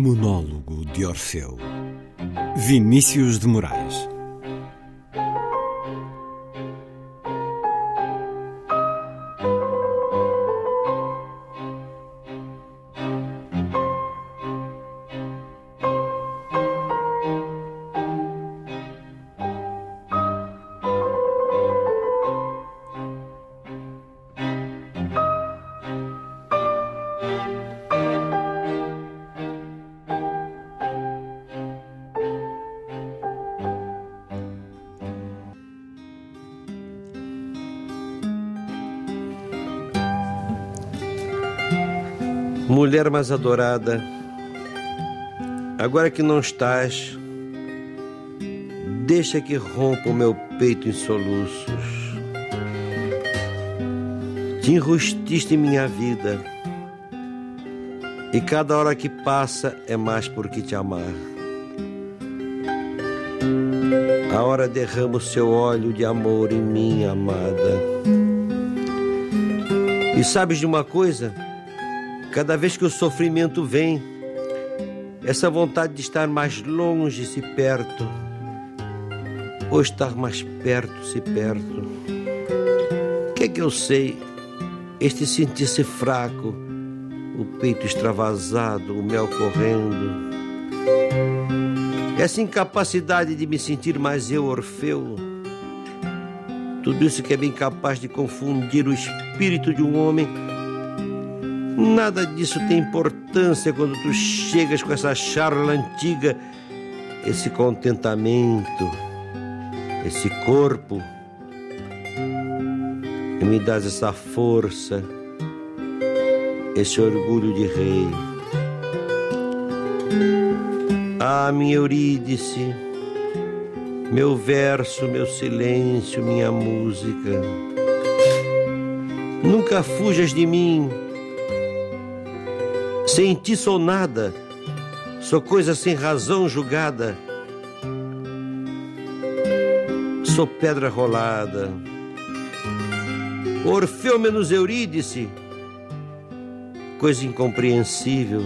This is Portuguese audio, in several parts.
Monólogo de Orfeu. Vinícius de Moraes Mulher mais adorada, agora que não estás, deixa que rompa o meu peito em soluços. Te enrustiste em minha vida, e cada hora que passa é mais por que te amar. A hora derrama o seu óleo de amor em mim, amada. E sabes de uma coisa? Cada vez que o sofrimento vem, essa vontade de estar mais longe se perto, ou estar mais perto se perto. O que é que eu sei? Este sentir-se fraco, o peito extravasado, o mel correndo. Essa incapacidade de me sentir mais eu, Orfeu. Tudo isso que é bem capaz de confundir o espírito de um homem Nada disso tem importância quando tu chegas com essa charla antiga, esse contentamento, esse corpo, e me dás essa força, esse orgulho de rei. Ah, minha Eurídice, meu verso, meu silêncio, minha música. Nunca fujas de mim sem ti sou nada, sou coisa sem razão julgada. Sou pedra rolada. Orfeu menos Eurídice, coisa incompreensível.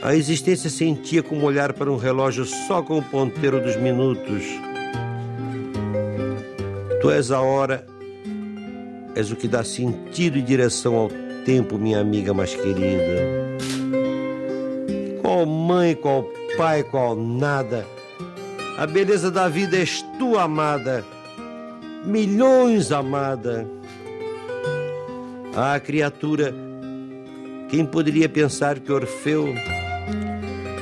A existência sentia como olhar para um relógio só com o ponteiro dos minutos. Tu és a hora, és o que dá sentido e direção ao tempo, minha amiga mais querida. Qual mãe, qual pai, qual nada. A beleza da vida és tu, amada. Milhões, amada. Ah, criatura, quem poderia pensar que Orfeu,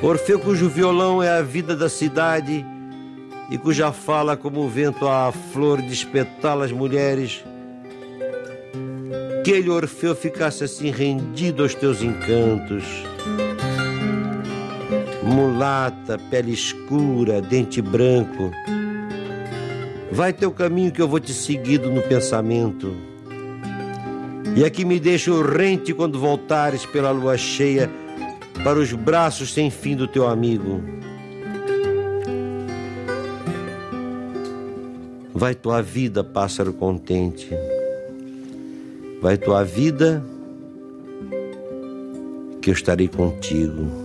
Orfeu cujo violão é a vida da cidade e cuja fala como o vento a flor despetala as mulheres, aquele Orfeu ficasse assim rendido aos teus encantos. Mulata, pele escura, dente branco. Vai teu caminho que eu vou te seguindo no pensamento. E aqui me deixa rente quando voltares pela lua cheia para os braços sem fim do teu amigo. Vai tua vida, pássaro contente vai tua vida, que eu estarei contigo.